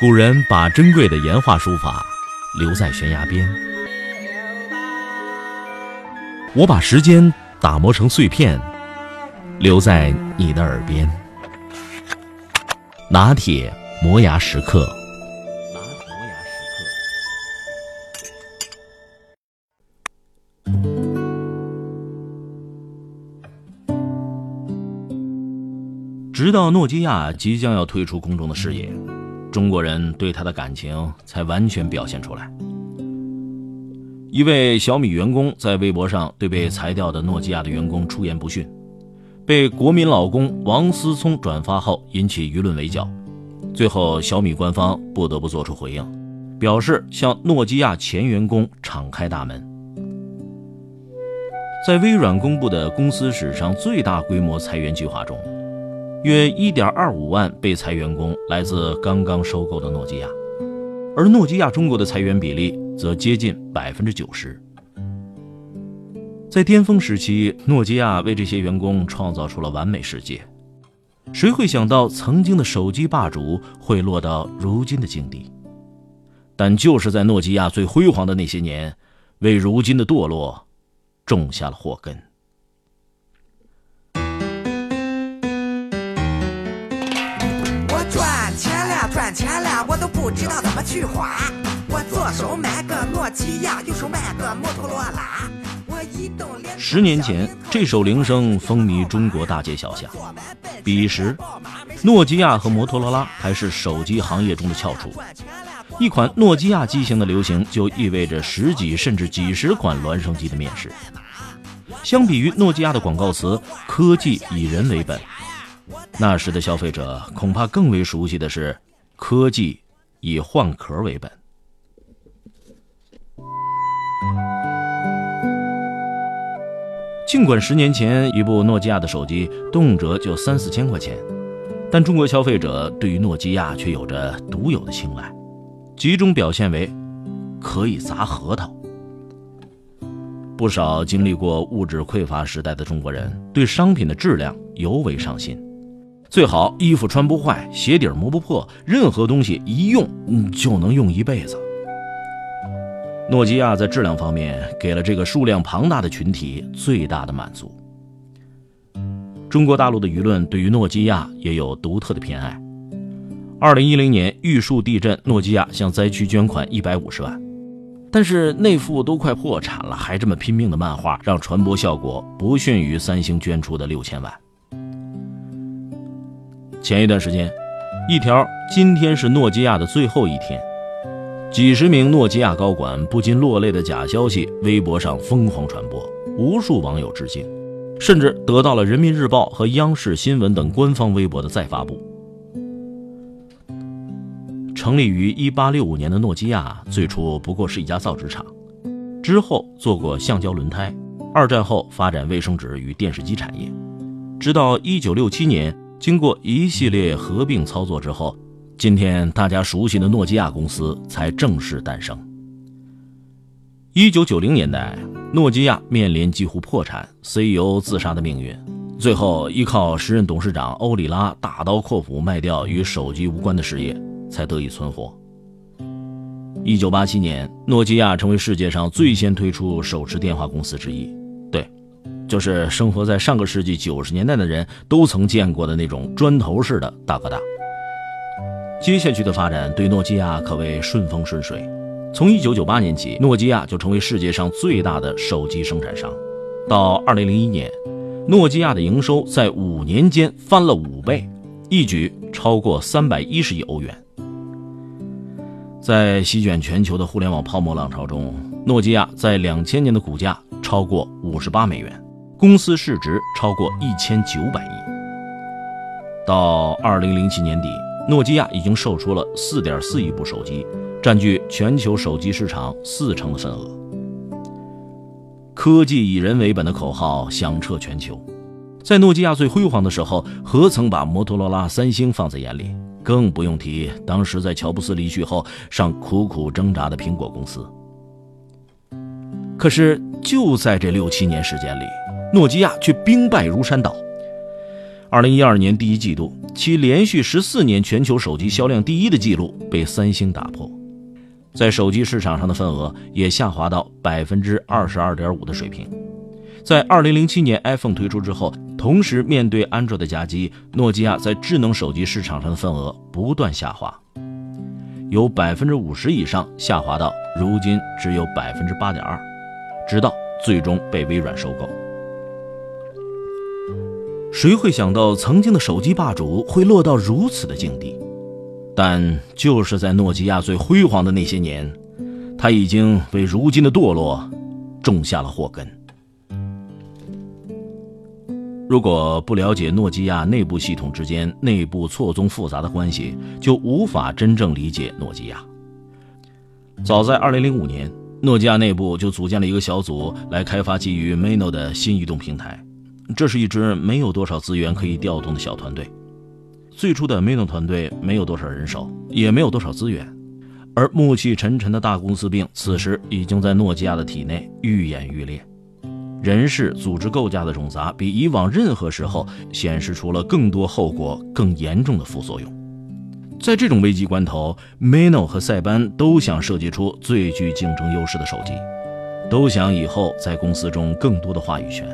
古人把珍贵的岩画书法留在悬崖边，我把时间打磨成碎片，留在你的耳边。拿铁磨牙时刻。直到诺基亚即将要退出公众的视野，中国人对他的感情才完全表现出来。一位小米员工在微博上对被裁掉的诺基亚的员工出言不逊，被国民老公王思聪转发后引起舆论围剿。最后，小米官方不得不做出回应，表示向诺基亚前员工敞开大门。在微软公布的公司史上最大规模裁员计划中。约1.25万被裁员工来自刚刚收购的诺基亚，而诺基亚中国的裁员比例则接近百分之九十。在巅峰时期，诺基亚为这些员工创造出了完美世界，谁会想到曾经的手机霸主会落到如今的境地？但就是在诺基亚最辉煌的那些年，为如今的堕落种下了祸根。不知道怎么去花。我左手买个诺基亚，右手买个摩托罗拉。我移动连十年前，这首铃声风靡中国大街小巷。彼时，诺基亚和摩托罗拉还是手机行业中的翘楚。一款诺基亚机型的流行，就意味着十几甚至几十款孪生机的面世。相比于诺基亚的广告词“科技以人为本”，那时的消费者恐怕更为熟悉的是。科技以换壳为本。尽管十年前一部诺基亚的手机动辄就三四千块钱，但中国消费者对于诺基亚却有着独有的青睐，集中表现为可以砸核桃。不少经历过物质匮乏时代的中国人，对商品的质量尤为上心。最好衣服穿不坏，鞋底磨不破，任何东西一用就能用一辈子。诺基亚在质量方面给了这个数量庞大的群体最大的满足。中国大陆的舆论对于诺基亚也有独特的偏爱。二零一零年玉树地震，诺基亚向灾区捐款一百五十万，但是那幅都快破产了还这么拼命的漫画，让传播效果不逊于三星捐出的六千万。前一段时间，一条“今天是诺基亚的最后一天”，几十名诺基亚高管不禁落泪的假消息，微博上疯狂传播，无数网友致敬，甚至得到了人民日报和央视新闻等官方微博的再发布。成立于1865年的诺基亚，最初不过是一家造纸厂，之后做过橡胶轮胎，二战后发展卫生纸与电视机产业，直到1967年。经过一系列合并操作之后，今天大家熟悉的诺基亚公司才正式诞生。一九九零年代，诺基亚面临几乎破产、CEO 自杀的命运，最后依靠时任董事长欧里拉大刀阔斧卖掉与手机无关的事业，才得以存活。一九八七年，诺基亚成为世界上最先推出手持电话公司之一。就是生活在上个世纪九十年代的人都曾见过的那种砖头式的大哥大。接下去的发展对诺基亚可谓顺风顺水。从一九九八年起，诺基亚就成为世界上最大的手机生产商。到二零零一年，诺基亚的营收在五年间翻了五倍，一举超过三百一十亿欧元。在席卷全球的互联网泡沫浪潮中，诺基亚在两千年的股价超过五十八美元。公司市值超过一千九百亿。到二零零七年底，诺基亚已经售出了四点四亿部手机，占据全球手机市场四成的份额。科技以人为本的口号响彻全球。在诺基亚最辉煌的时候，何曾把摩托罗拉、三星放在眼里？更不用提当时在乔布斯离去后尚苦苦挣扎的苹果公司。可是就在这六七年时间里，诺基亚却兵败如山倒。二零一二年第一季度，其连续十四年全球手机销量第一的记录被三星打破，在手机市场上的份额也下滑到百分之二十二点五的水平。在二零零七年 iPhone 推出之后，同时面对安卓的夹击，诺基亚在智能手机市场上的份额不断下滑，由百分之五十以上下滑到如今只有百分之八点二，直到最终被微软收购。谁会想到曾经的手机霸主会落到如此的境地？但就是在诺基亚最辉煌的那些年，他已经为如今的堕落种下了祸根。如果不了解诺基亚内部系统之间内部错综复杂的关系，就无法真正理解诺基亚。早在2005年，诺基亚内部就组建了一个小组来开发基于 Mano 的新移动平台。这是一支没有多少资源可以调动的小团队。最初的 Mano 团队没有多少人手，也没有多少资源，而暮气沉沉的大公司病此时已经在诺基亚的体内愈演愈烈，人事组织构架的冗杂比以往任何时候显示出了更多后果更严重的副作用。在这种危机关头，Meno 和塞班都想设计出最具竞争优势的手机，都想以后在公司中更多的话语权。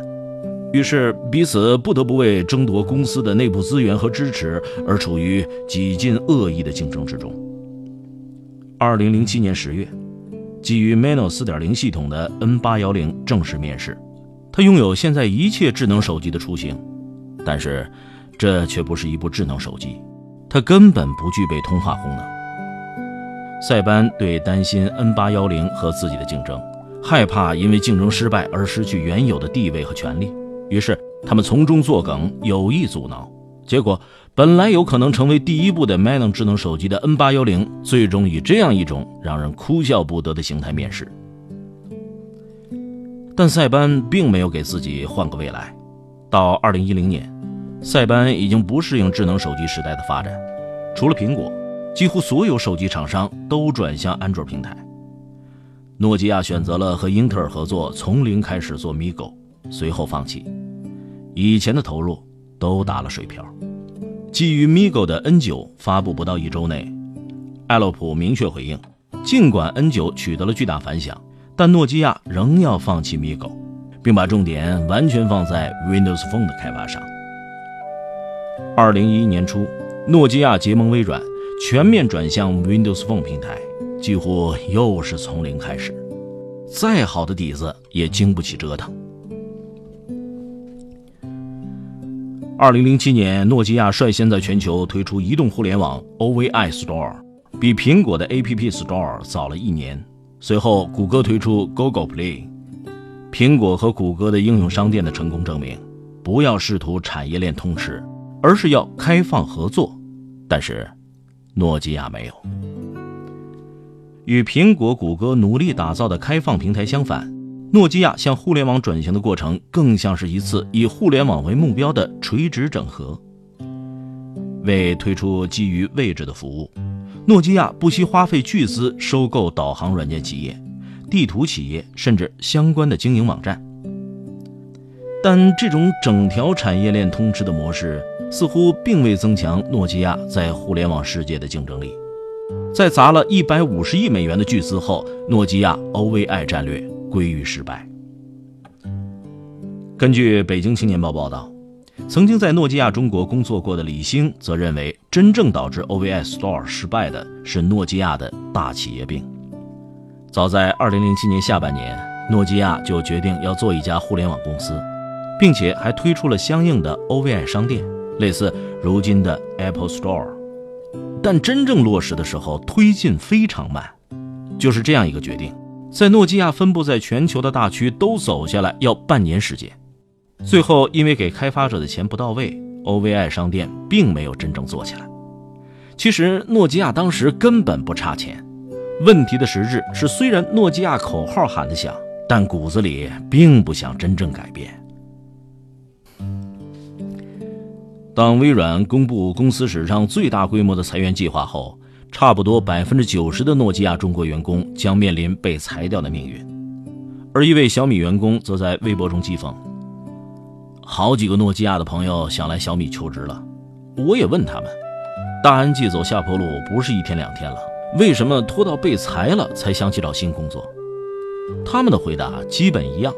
于是，彼此不得不为争夺公司的内部资源和支持而处于几近恶意的竞争之中。二零零七年十月，基于 Mano 四点零系统的 N 八幺零正式面世，它拥有现在一切智能手机的雏形，但是这却不是一部智能手机，它根本不具备通话功能。塞班对担心 N 八幺零和自己的竞争，害怕因为竞争失败而失去原有的地位和权利。于是，他们从中作梗，有意阻挠。结果，本来有可能成为第一部的 Mano 智能手机的 N810，最终以这样一种让人哭笑不得的形态面世。但塞班并没有给自己换个未来。到2010年，塞班已经不适应智能手机时代的发展。除了苹果，几乎所有手机厂商都转向安卓平台。诺基亚选择了和英特尔合作，从零开始做 Migo。随后放弃，以前的投入都打了水漂。基于 Migo 的 N9 发布不到一周内，艾洛普明确回应，尽管 N9 取得了巨大反响，但诺基亚仍要放弃 Migo，并把重点完全放在 Windows Phone 的开发上。二零一一年初，诺基亚结盟微软，全面转向 Windows Phone 平台，几乎又是从零开始，再好的底子也经不起折腾。二零零七年，诺基亚率先在全球推出移动互联网 OVI Store，比苹果的 App Store 早了一年。随后，谷歌推出 Google Play。苹果和谷歌的应用商店的成功证明，不要试图产业链通吃，而是要开放合作。但是，诺基亚没有。与苹果、谷歌努力打造的开放平台相反。诺基亚向互联网转型的过程，更像是一次以互联网为目标的垂直整合。为推出基于位置的服务，诺基亚不惜花费巨资收购导航软件企业、地图企业，甚至相关的经营网站。但这种整条产业链通吃的模式，似乎并未增强诺基亚在互联网世界的竞争力。在砸了一百五十亿美元的巨资后，诺基亚 OVI 战略。归于失败。根据《北京青年报》报道，曾经在诺基亚中国工作过的李兴则认为，真正导致 OVI Store 失败的是诺基亚的大企业病。早在2007年下半年，诺基亚就决定要做一家互联网公司，并且还推出了相应的 OVI 商店，类似如今的 Apple Store。但真正落实的时候，推进非常慢。就是这样一个决定。在诺基亚分布在全球的大区都走下来要半年时间，最后因为给开发者的钱不到位，OVI 商店并没有真正做起来。其实诺基亚当时根本不差钱，问题的实质是虽然诺基亚口号喊得响，但骨子里并不想真正改变。当微软公布公司史上最大规模的裁员计划后。差不多百分之九十的诺基亚中国员工将面临被裁掉的命运，而一位小米员工则在微博中讥讽：“好几个诺基亚的朋友想来小米求职了，我也问他们，大安记走下坡路不是一天两天了，为什么拖到被裁了才想起找新工作？他们的回答基本一样：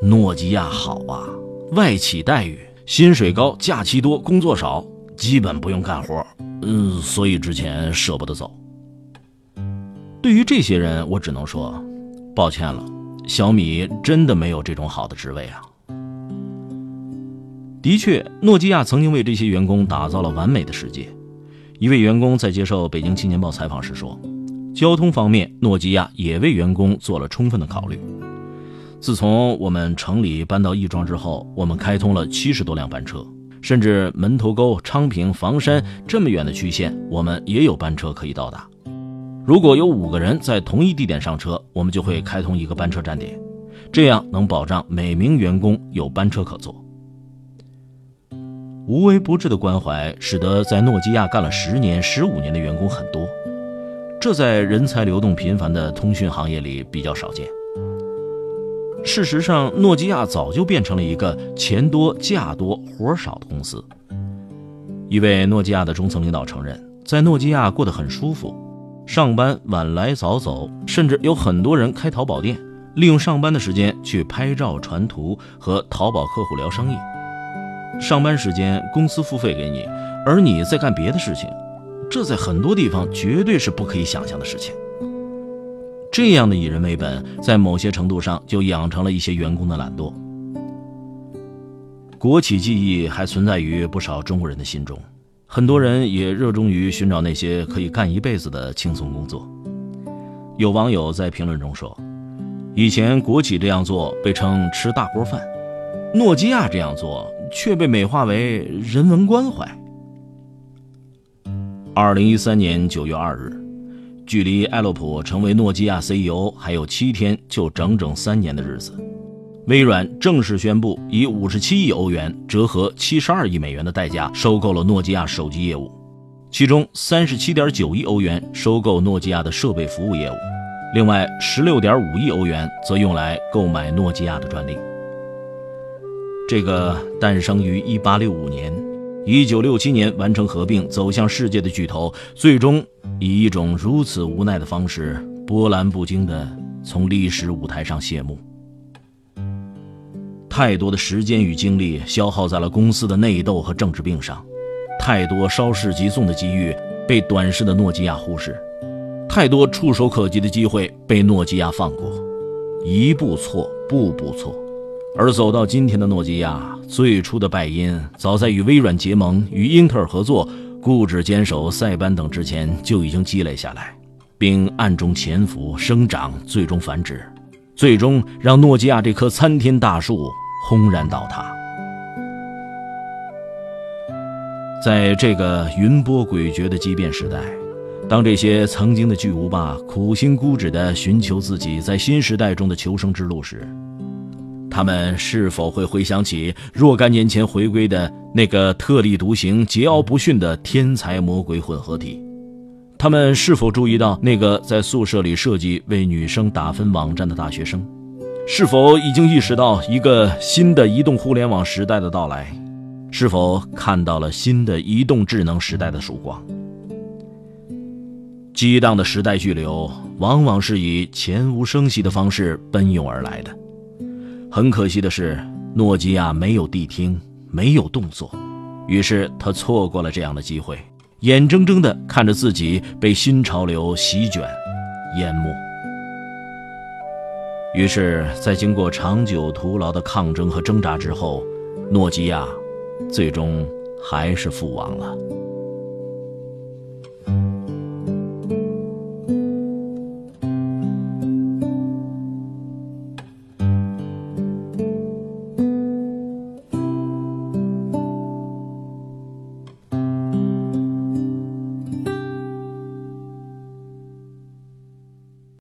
诺基亚好啊，外企待遇，薪水高，假期多，工作少，基本不用干活，嗯，所以之前舍不得走。对于这些人，我只能说，抱歉了，小米真的没有这种好的职位啊。的确，诺基亚曾经为这些员工打造了完美的世界。一位员工在接受《北京青年报》采访时说：“交通方面，诺基亚也为员工做了充分的考虑。自从我们城里搬到亦庄之后，我们开通了七十多辆班车，甚至门头沟、昌平、房山这么远的区县，我们也有班车可以到达。如果有五个人在同一地点上车，我们就会开通一个班车站点，这样能保障每名员工有班车可坐。”无微不至的关怀，使得在诺基亚干了十年、十五年的员工很多，这在人才流动频繁的通讯行业里比较少见。事实上，诺基亚早就变成了一个钱多、价多、活少的公司。一位诺基亚的中层领导承认，在诺基亚过得很舒服，上班晚来早走，甚至有很多人开淘宝店，利用上班的时间去拍照、传图和淘宝客户聊生意。上班时间公司付费给你，而你在干别的事情，这在很多地方绝对是不可以想象的事情。这样的以人为本，在某些程度上就养成了一些员工的懒惰。国企记忆还存在于不少中国人的心中，很多人也热衷于寻找那些可以干一辈子的轻松工作。有网友在评论中说：“以前国企这样做被称吃大锅饭，诺基亚这样做。”却被美化为人文关怀。二零一三年九月二日，距离埃洛普成为诺基亚 CEO 还有七天，就整整三年的日子，微软正式宣布以五十七亿欧元（折合七十二亿美元）的代价收购了诺基亚手机业务，其中三十七点九亿欧元收购诺基亚的设备服务业务，另外十六点五亿欧元则用来购买诺基亚的专利。这个诞生于1865年、1967年完成合并、走向世界的巨头，最终以一种如此无奈的方式，波澜不惊地从历史舞台上谢幕。太多的时间与精力消耗在了公司的内斗和政治病上，太多稍事即送的机遇被短视的诺基亚忽视，太多触手可及的机会被诺基亚放过，一步错，步步错。而走到今天的诺基亚，最初的败因早在与微软结盟、与英特尔合作、固执坚守塞班等之前就已经积累下来，并暗中潜伏、生长，最终繁殖，最终让诺基亚这棵参天大树轰然倒塌。在这个云波诡谲的畸变时代，当这些曾经的巨无霸苦心孤诣地寻求自己在新时代中的求生之路时，他们是否会回想起若干年前回归的那个特立独行、桀骜不驯的天才魔鬼混合体？他们是否注意到那个在宿舍里设计为女生打分网站的大学生？是否已经意识到一个新的移动互联网时代的到来？是否看到了新的移动智能时代的曙光？激荡的时代巨流，往往是以悄无声息的方式奔涌而来的。很可惜的是，诺基亚没有谛听，没有动作，于是他错过了这样的机会，眼睁睁地看着自己被新潮流席卷、淹没。于是，在经过长久徒劳的抗争和挣扎之后，诺基亚最终还是覆亡了。